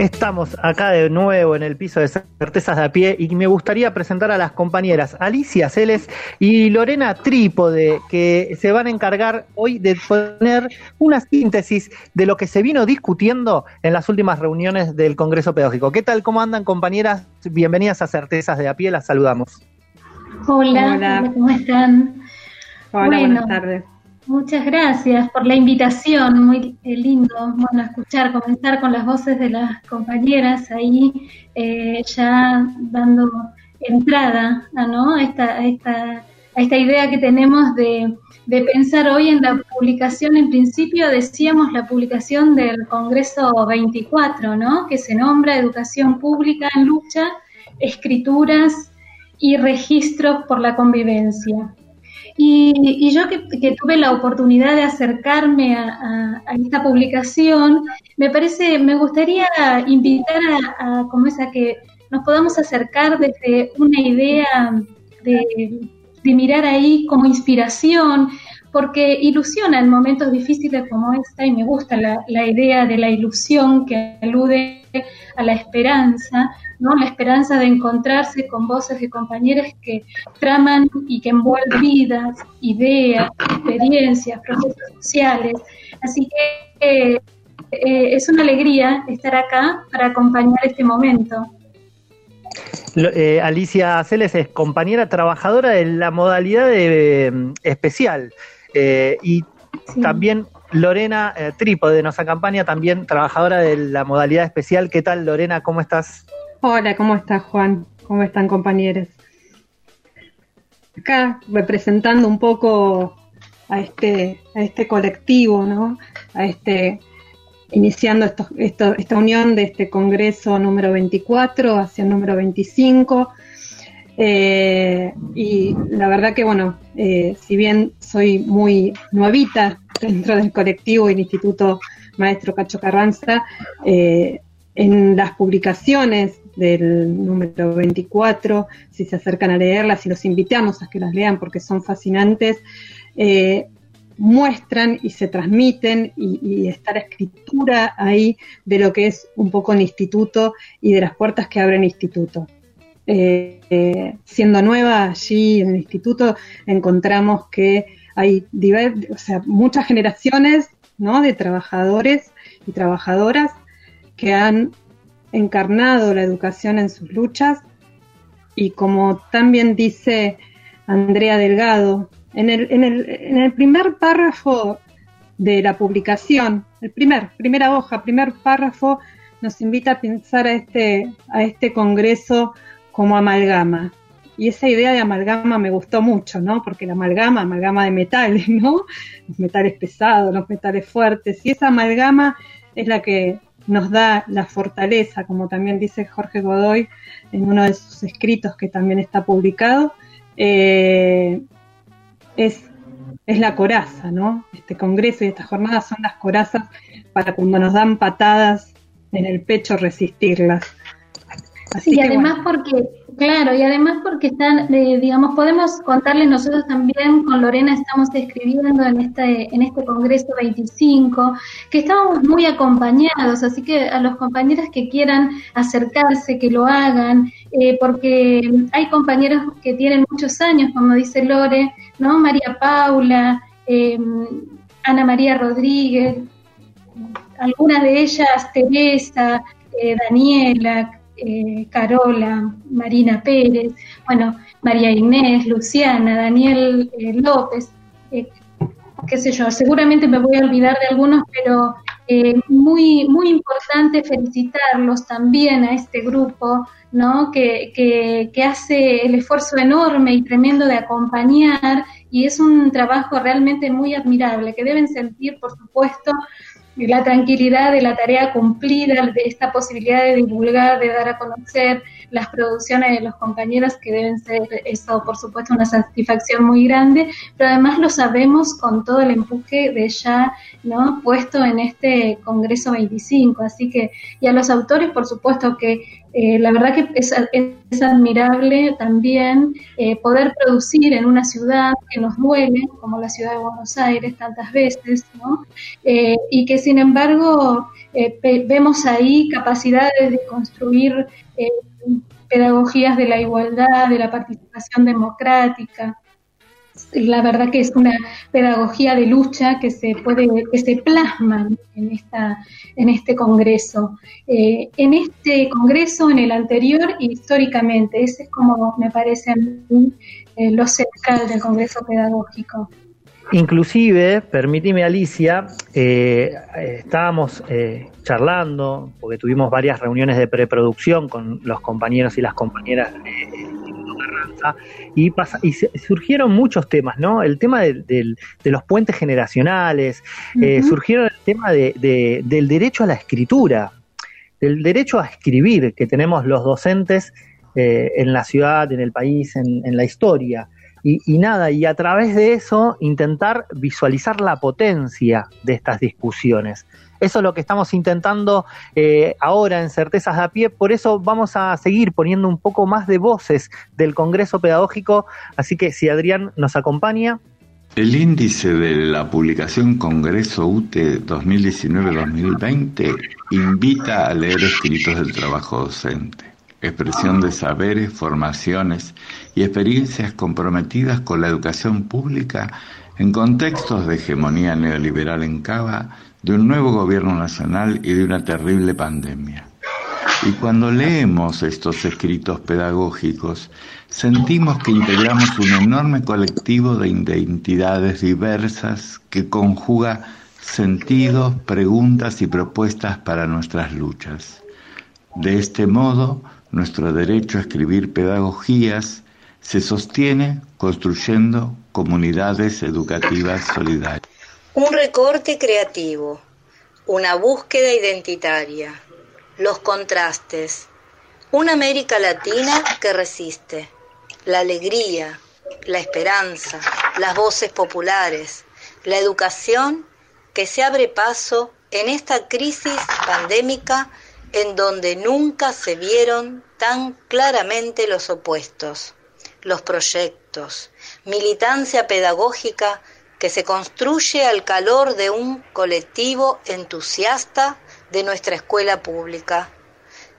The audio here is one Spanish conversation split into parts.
Estamos acá de nuevo en el piso de Certezas de a pie y me gustaría presentar a las compañeras Alicia Celes y Lorena Trípode, que se van a encargar hoy de poner una síntesis de lo que se vino discutiendo en las últimas reuniones del Congreso Pedagógico. ¿Qué tal? ¿Cómo andan, compañeras? Bienvenidas a Certezas de a pie, las saludamos. Hola, ¿cómo están? Hola, buenas tardes. Muchas gracias por la invitación, muy eh, lindo, bueno, escuchar, comenzar con las voces de las compañeras ahí, eh, ya dando entrada a, ¿no? esta, esta, a esta idea que tenemos de, de pensar hoy en la publicación, en principio decíamos la publicación del Congreso 24, ¿no? que se nombra Educación Pública en Lucha, Escrituras y Registros por la Convivencia. Y, yo que, tuve la oportunidad de acercarme a, esta publicación, me parece, me gustaría invitar a, como es que nos podamos acercar desde una idea de, mirar ahí como inspiración, porque ilusiona en momentos difíciles como esta y me gusta la, idea de la ilusión que alude a la esperanza, ¿no? La esperanza de encontrarse con voces de compañeros que traman y que envuelven vidas, ideas, experiencias, procesos sociales. Así que eh, es una alegría estar acá para acompañar este momento. Eh, Alicia Celes es compañera trabajadora de la modalidad mm, especial eh, y también Lorena Trípode nos acompaña, también trabajadora de la modalidad especial. ¿Qué tal Lorena? ¿Cómo estás? Hola, ¿cómo estás Juan? ¿Cómo están compañeros? Acá representando un poco a este, a este colectivo, ¿no? A este, iniciando esta unión de este congreso número 24 hacia el número 25. Eh, y la verdad que, bueno, eh, si bien soy muy nuevita dentro del colectivo y el Instituto Maestro Cacho Carranza, eh, en las publicaciones del número 24, si se acercan a leerlas y los invitamos a que las lean porque son fascinantes, muestran y se transmiten y, está la escritura ahí de lo que es un poco el instituto y de las puertas que abre el instituto. Eh, siendo nueva allí en el instituto, encontramos que hay o sea, muchas generaciones ¿no? de trabajadores y trabajadoras que han encarnado la educación en sus luchas y como también dice Andrea Delgado, en el, en el, en el primer párrafo de la publicación, el primer, primera hoja, primer párrafo, nos invita a pensar a este, a este congreso como amalgama. Y esa idea de amalgama me gustó mucho, ¿no? Porque la amalgama, amalgama de metales, ¿no? Los metales pesados, los metales fuertes. Y esa amalgama es la que nos da la fortaleza, como también dice Jorge Godoy en uno de sus escritos que también está publicado, eh, es, es la coraza, ¿no? Este congreso y estas jornadas son las corazas para cuando nos dan patadas en el pecho resistirlas. Y además porque Claro, y además porque están, eh, digamos, podemos contarles nosotros también, con Lorena estamos escribiendo en este, en este Congreso 25, que estamos muy acompañados, así que a los compañeros que quieran acercarse, que lo hagan, eh, porque hay compañeros que tienen muchos años, como dice Lore, ¿no? María Paula, em, Ana María Rodríguez, algunas de ellas, Teresa, eh, Daniela, eh, Carola, Marina Pérez, bueno, María Inés, Luciana, Daniel eh, López, eh, qué sé yo, seguramente me voy a olvidar de algunos, pero muy, muy importante felicitarlos también a este grupo, ¿no? Que, que, que hace el esfuerzo enorme y tremendo de acompañar y es un trabajo realmente muy admirable, que deben sentir, por supuesto, la tranquilidad de la tarea cumplida, de esta posibilidad de divulgar, de dar a conocer las producciones de los compañeros, que deben ser eso, por supuesto, una satisfacción muy grande, pero además lo sabemos con todo el empuje de ya ¿no? puesto en este Congreso 25. Así que, y a los autores, por supuesto, que eh, la verdad que es, admirable también eh, poder producir en una ciudad que nos duele, como la ciudad de Buenos Aires tantas veces, ¿no? Eh, y que sin embargo vemos ahí capacidades de construir pedagogías de la igualdad, de la participación democrática. La verdad que es una pedagogía de lucha que se puede, que se plasma en esta, en este congreso. Eh, en este congreso, en el anterior, históricamente, ese es como me parece a mí eh, lo central del congreso pedagógico. Inclusive, permíteme Alicia, eh, estábamos charlando, porque tuvimos varias reuniones de preproducción con los compañeros y las compañeras Carranza, y, y surgieron muchos temas, ¿no? El tema de, los puentes generacionales, eh, surgieron el tema del derecho a la escritura, del derecho a escribir que tenemos los docentes en la ciudad, en el país, en la historia. Y, nada, y a través de eso intentar visualizar la potencia de estas discusiones. Eso es lo que estamos intentando eh, ahora en Certezas de a pie, por eso vamos a seguir poniendo un poco más de voces del Congreso Pedagógico, así que si Adrián nos acompaña. El índice de la publicación Congreso UTE 2019-2020 invita a leer escritos del trabajo docente expresión de saberes, formaciones y experiencias comprometidas con la educación pública en contextos de hegemonía neoliberal en Cava, de un nuevo gobierno nacional y de una terrible pandemia. Y cuando leemos estos escritos pedagógicos, sentimos que integramos un enorme colectivo de identidades diversas que conjuga sentidos, preguntas y propuestas para nuestras luchas. De este modo, nuestro derecho a escribir pedagogías se sostiene construyendo comunidades educativas solidarias. Un recorte creativo, una búsqueda identitaria, los contrastes, una América Latina que resiste, la alegría, la esperanza, las voces populares, la educación que se abre paso en esta crisis pandémica en donde nunca se vieron tan claramente los opuestos, los proyectos, militancia pedagógica que se construye al calor de un colectivo entusiasta de nuestra escuela pública,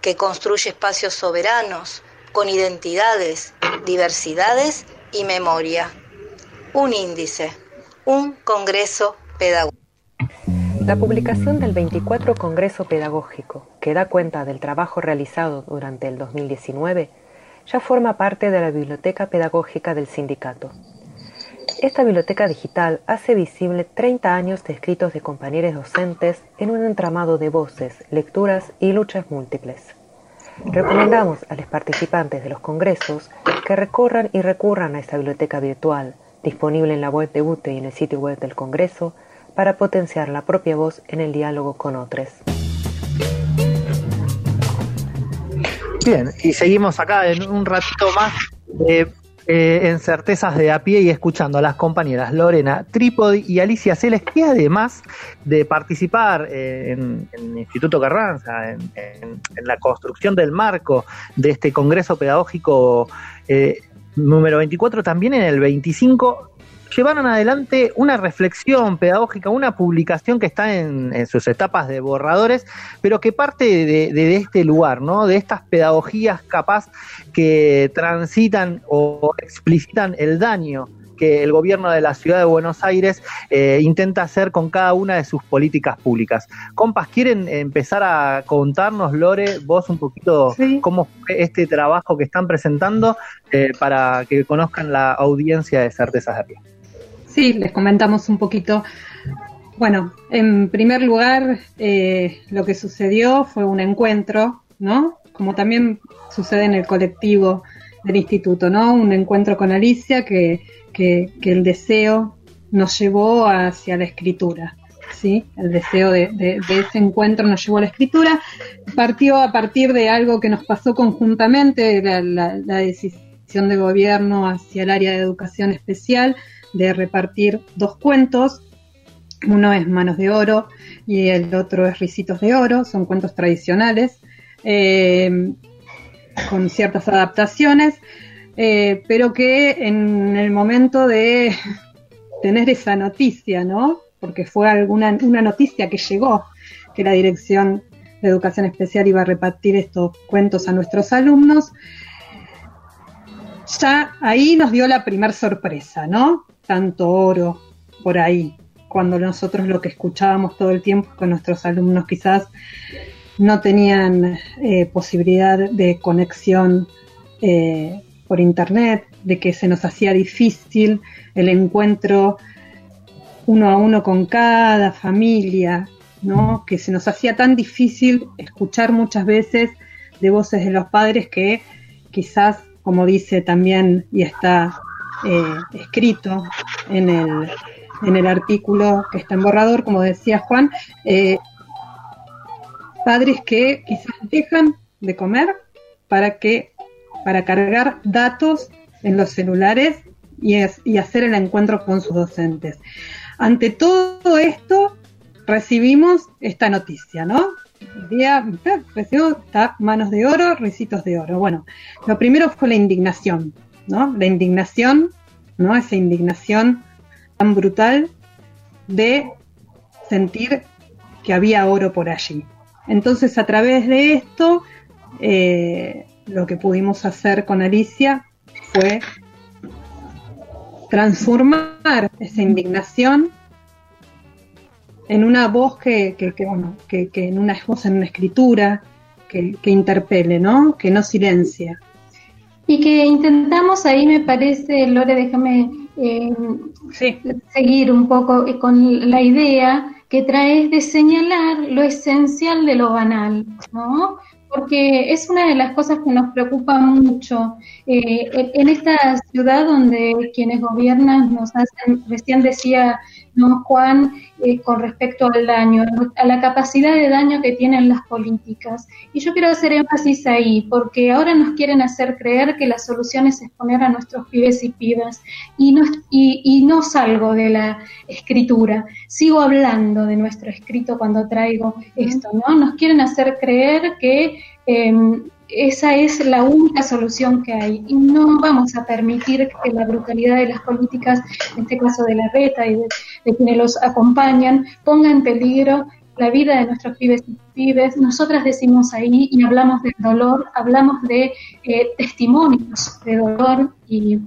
que construye espacios soberanos, con identidades, diversidades y memoria. Un índice, un congreso pedagógico. La publicación del 24 Congreso Pedagógico, que da cuenta del trabajo realizado durante el 2019, ya forma parte de la Biblioteca Pedagógica del Sindicato. Esta biblioteca digital hace visible 30 años de escritos de compañeros docentes en un entramado de voces, lecturas y luchas múltiples. Recomendamos a los participantes de los congresos que recorran y recurran a esta biblioteca virtual, disponible en la web de UTE y en el sitio web del Congreso, para potenciar la propia voz en el diálogo con otros. Bien, y seguimos acá en un ratito más eh, en certezas de a pie y escuchando a las compañeras Lorena Trípodi y Alicia Celes, que además de participar eh, en, el Instituto Carranza, en, la construcción del marco de este Congreso Pedagógico eh, número 24, también en el 25 llevaron adelante una reflexión pedagógica, una publicación que está en, sus etapas de borradores, pero que parte de, este lugar, ¿no? De estas pedagogías capaz que transitan o explicitan el daño que el gobierno de la ciudad de Buenos Aires eh, intenta hacer con cada una de sus políticas públicas. Compas, ¿quieren empezar a contarnos, Lore, vos un poquito cómo fue este trabajo que están presentando eh, para que conozcan la audiencia de Certezas de Pie? Sí, les comentamos un poquito. Bueno, en primer lugar, eh, lo que sucedió fue un encuentro, ¿no? Como también sucede en el colectivo del instituto, ¿no? Un encuentro con Alicia que, que, el deseo nos llevó hacia la escritura. ¿Sí? El deseo de, ese encuentro nos llevó a la escritura. Partió a partir de algo que nos pasó conjuntamente, la decisión de gobierno hacia el área de educación especial, de repartir dos cuentos. Uno es Manos de Oro y el otro es Ricitos de Oro, son cuentos tradicionales, eh, con ciertas adaptaciones, eh, pero que en el momento de tener esa noticia, ¿no? Porque fue alguna una noticia que llegó que la Dirección de Educación Especial iba a repartir estos cuentos a nuestros alumnos, ya ahí nos dio la primer sorpresa, ¿no? Tanto oro por ahí, cuando nosotros lo que escuchábamos todo el tiempo con nuestros alumnos quizás no tenían eh, posibilidad de conexión eh, por internet, de que se nos hacía difícil el encuentro uno a uno con cada familia, ¿no? Que se nos hacía tan difícil escuchar muchas veces de voces de los padres que quizás, como dice también y está eh, escrito en el, en el artículo que está en borrador, como decía Juan, eh, padres que quizás dejan de comer para que para cargar datos en los celulares y, y hacer el encuentro con sus docentes. Ante todo esto, recibimos esta noticia, ¿no? Recibimos manos de oro, risitos de oro. Bueno, lo primero fue la indignación, ¿no? La indignación, ¿no? Esa indignación tan brutal de sentir que había oro por allí. Entonces, a través de esto, eh, lo que pudimos hacer con Alicia fue transformar esa indignación en una voz que, bueno, que, en una voz en una escritura que, interpele, ¿no? Que no silencia. Y que intentamos ahí, me parece, Lore, déjame eh, seguir un poco con la idea que traes de señalar lo esencial de lo banal, ¿no? porque es una de las cosas que nos preocupa mucho. Eh, en esta ciudad donde quienes gobiernan nos hacen, recién decía ¿no, Juan, eh, con respecto al daño, a la capacidad de daño que tienen las políticas. Y yo quiero hacer énfasis ahí, porque ahora nos quieren hacer creer que la solución es exponer a nuestros pibes y pibas. Y no, y, no salgo de la escritura, sigo hablando de nuestro escrito cuando traigo esto, ¿no? Nos quieren hacer creer que... Em, esa es la única solución que hay y no vamos a permitir que la brutalidad de las políticas, en este caso de la reta y de, quienes los acompañan, ponga en peligro la vida de nuestros pibes y pibes. Nosotras decimos ahí y hablamos del dolor, hablamos de eh, testimonios de dolor y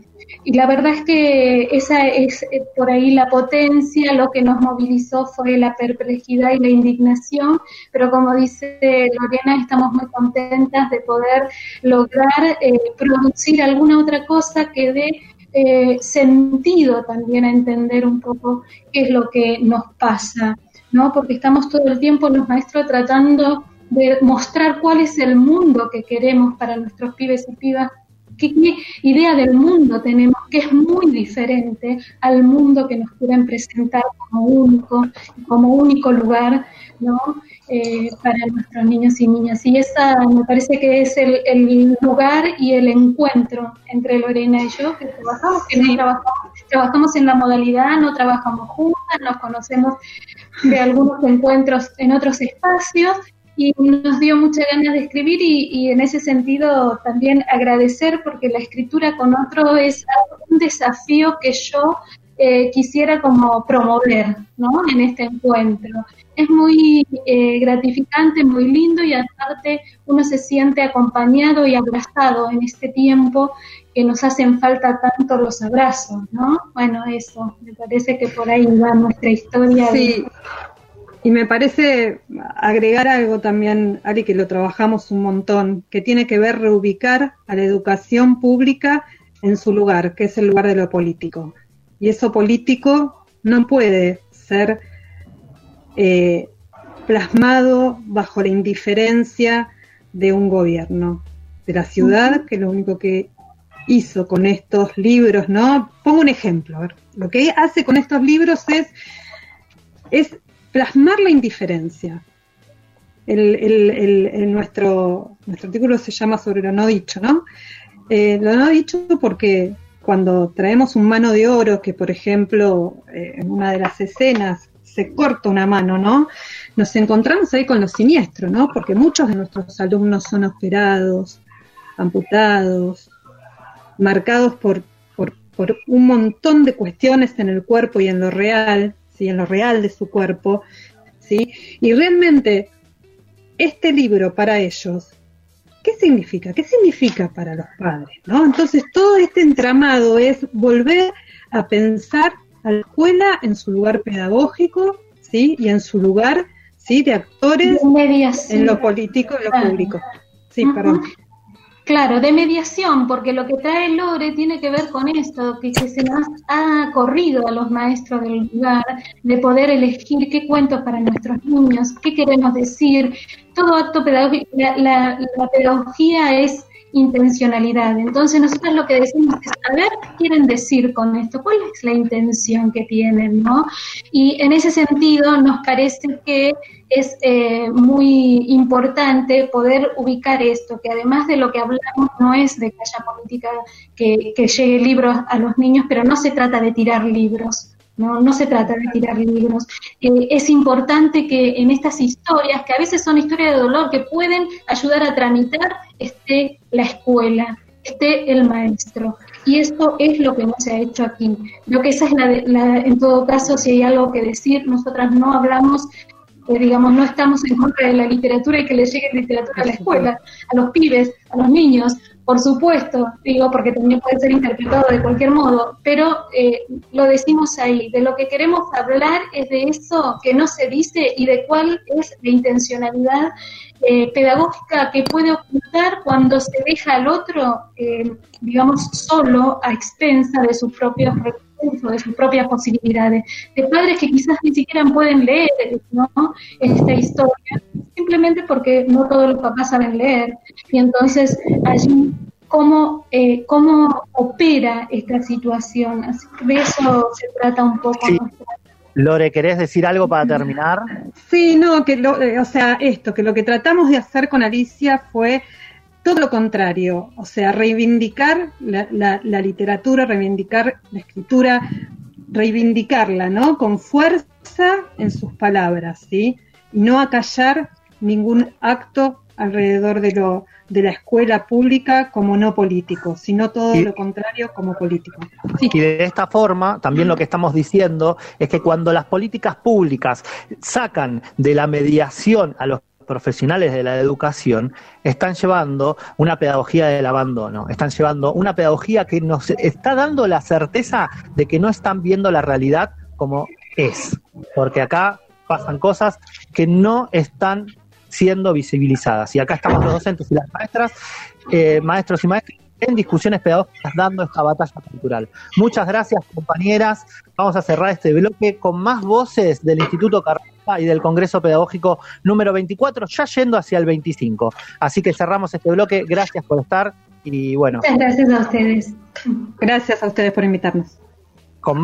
y la verdad es que esa es eh, por ahí la potencia, lo que nos movilizó fue la perplejidad y la indignación, pero como dice Lorena, estamos muy contentas de poder lograr eh, producir alguna otra cosa que dé eh, sentido también a entender un poco qué es lo que nos pasa, ¿no? Porque estamos todo el tiempo los maestros tratando de mostrar cuál es el mundo que queremos para nuestros pibes y pibas qué, idea del mundo tenemos que es muy diferente al mundo que nos quieren presentar como único, como único lugar, ¿no? Eh, para nuestros niños y niñas. Y esa me parece que es el, lugar y el encuentro entre Lorena y yo, que trabajamos, que no trabajamos, trabajamos en la modalidad, no trabajamos juntas, nos conocemos de algunos encuentros en otros espacios y nos dio mucha ganas de escribir y, en ese sentido también agradecer porque la escritura con otro es un desafío que yo eh, quisiera como promover ¿no? en este encuentro. Es muy eh, gratificante, muy lindo y aparte uno se siente acompañado y abrazado en este tiempo que nos hacen falta tanto los abrazos, ¿no? Bueno, eso, me parece que por ahí va nuestra historia. Sí. Y me parece agregar algo también, Ari, que lo trabajamos un montón, que tiene que ver reubicar a la educación pública en su lugar, que es el lugar de lo político. Y eso político no puede ser eh, plasmado bajo la indiferencia de un gobierno de la ciudad, que lo único que hizo con estos libros, ¿no? Pongo un ejemplo, a ver, lo que hace con estos libros es, es plasmar la indiferencia. El, nuestro, nuestro artículo se llama sobre lo no dicho, ¿no? Eh, lo no dicho porque cuando traemos un mano de oro, que por ejemplo eh, en una de las escenas se corta una mano, ¿no? Nos encontramos ahí con lo siniestro, ¿no? Porque muchos de nuestros alumnos son operados, amputados, marcados por, por, por un montón de cuestiones en el cuerpo y en lo real, y en lo real de su cuerpo, ¿sí? Y realmente este libro para ellos, ¿qué significa? ¿Qué significa para los padres? ¿no? Entonces todo este entramado es volver a pensar a la escuela en su lugar pedagógico, ¿sí? Y en su lugar, ¿sí? De actores en lo político y lo público. Sí, perdón. Claro, de mediación, porque lo que trae Lore tiene que ver con esto, que, se nos ha corrido a los maestros del lugar, de poder elegir qué cuentos para nuestros niños, qué queremos decir. Todo acto pedagógico, la, pedagogía es intencionalidad. Entonces nosotros lo que decimos es saber qué quieren decir con esto, cuál es la intención que tienen, ¿no? Y en ese sentido nos parece que es eh, muy importante poder ubicar esto, que además de lo que hablamos no es de que haya política que, que llegue libros a los niños, pero no se trata de tirar libros, no, no se trata de tirar libros. Eh, es importante que en estas historias, que a veces son historias de dolor, que pueden ayudar a tramitar, esté la escuela, esté el maestro. Y esto es lo que no se ha hecho aquí. Lo que esa es la, en todo caso, si hay algo que decir, nosotras no hablamos digamos, no estamos en contra de la literatura y que le llegue literatura a la escuela, a los pibes, a los niños, por supuesto, digo, porque también puede ser interpretado de cualquier modo, pero eh, lo decimos ahí, de lo que queremos hablar es de eso que no se dice y de cuál es la intencionalidad eh, pedagógica que puede ocultar cuando se deja al otro, eh, digamos, solo a expensa de sus propios recursos de sus propias posibilidades, de padres que quizás ni siquiera pueden leer ¿no? esta historia, simplemente porque no todos los papás saben leer. Y entonces allí cómo, eh, cómo opera esta situación. Así que de eso se trata un poco. Lore, ¿querés decir algo para terminar? Sí, no, que lo, eh, o sea, esto, que lo que tratamos de hacer con Alicia fue todo lo contrario, o sea, reivindicar la, literatura, reivindicar la escritura, reivindicarla, ¿no? Con fuerza en sus palabras, ¿sí? Y no acallar ningún acto alrededor de lo de la escuela pública como no político, sino todo lo contrario como político. Y de esta forma, también lo que estamos diciendo es que cuando las políticas públicas sacan de la mediación a los profesionales de la educación están llevando una pedagogía del abandono, están llevando una pedagogía que nos está dando la certeza de que no están viendo la realidad como es, porque acá pasan cosas que no están siendo visibilizadas. Y acá estamos los docentes y las maestras, eh, maestros y maestras en discusiones pedagógicas dando esta batalla cultural. Muchas gracias, compañeras. Vamos a cerrar este bloque con más voces del Instituto Carrera y del Congreso Pedagógico número 24, ya yendo hacia el 25. Así que cerramos este bloque. Gracias por estar y bueno. Muchas gracias a ustedes. Gracias a ustedes por invitarnos.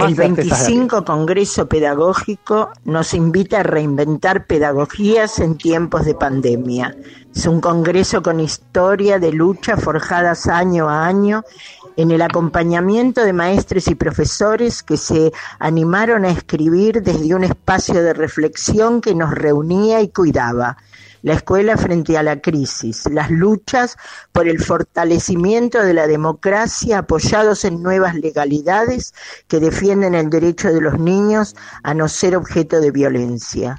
El 25 Congreso Pedagógico nos invita a reinventar pedagogías en tiempos de pandemia. Es un congreso con historia de lucha forjadas año a año en el acompañamiento de maestres y profesores que se animaron a escribir desde un espacio de reflexión que nos reunía y cuidaba. La escuela frente a la crisis, las luchas por el fortalecimiento de la democracia apoyados en nuevas legalidades que defienden el derecho de los niños a no ser objeto de violencia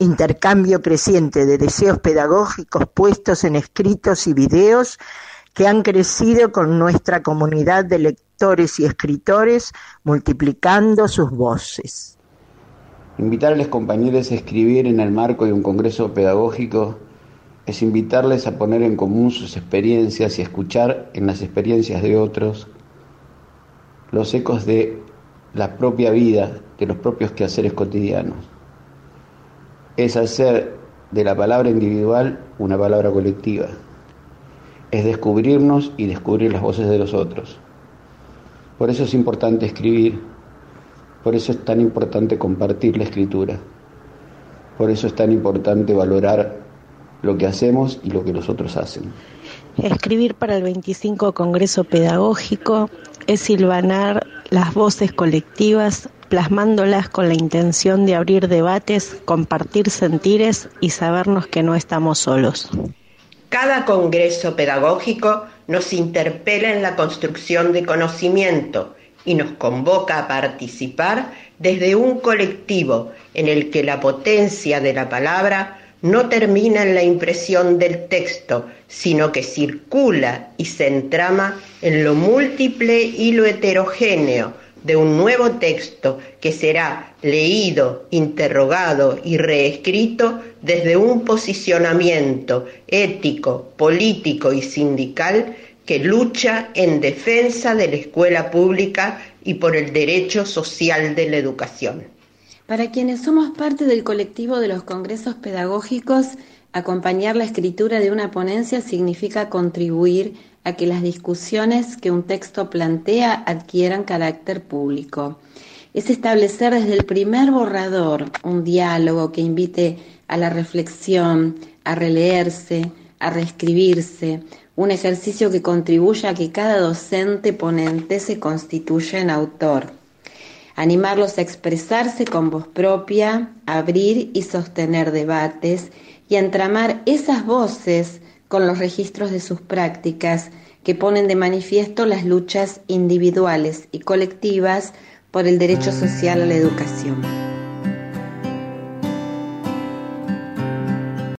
intercambio creciente de deseos pedagógicos puestos en escritos y videos que han crecido con nuestra comunidad de lectores y escritores, multiplicando sus voces. Invitar a los compañeros a escribir en el marco de un congreso pedagógico es invitarles a poner en común sus experiencias y escuchar en las experiencias de otros los ecos de la propia vida, de los propios quehaceres cotidianos. Es hacer de la palabra individual una palabra colectiva es descubrirnos y descubrir las voces de los otros. Por eso es importante escribir, por eso es tan importante compartir la escritura, por eso es tan importante valorar lo que hacemos y lo que los otros hacen. Escribir para el 25 Congreso Pedagógico es silvanar las voces colectivas, plasmándolas con la intención de abrir debates, compartir sentires y sabernos que no estamos solos. Cada congreso pedagógico nos interpela en la construcción de conocimiento y nos convoca a participar desde un colectivo en el que la potencia de la palabra no termina en la impresión del texto, sino que circula y se entrama en lo múltiple y lo heterogéneo de un nuevo texto que será leído, interrogado y reescrito desde un posicionamiento ético, político y sindical que lucha en defensa de la escuela pública y por el derecho social de la educación. Para quienes somos parte del colectivo de los congresos pedagógicos, acompañar la escritura de una ponencia significa contribuir a que las discusiones que un texto plantea adquieran carácter público. Es establecer desde el primer borrador un diálogo que invite a la reflexión, a releerse, a reescribirse, un ejercicio que contribuya a que cada docente ponente se constituya en autor. Animarlos a expresarse con voz propia, abrir y sostener debates y entramar esas voces con los registros de sus prácticas que ponen de manifiesto las luchas individuales y colectivas por el derecho social a la educación.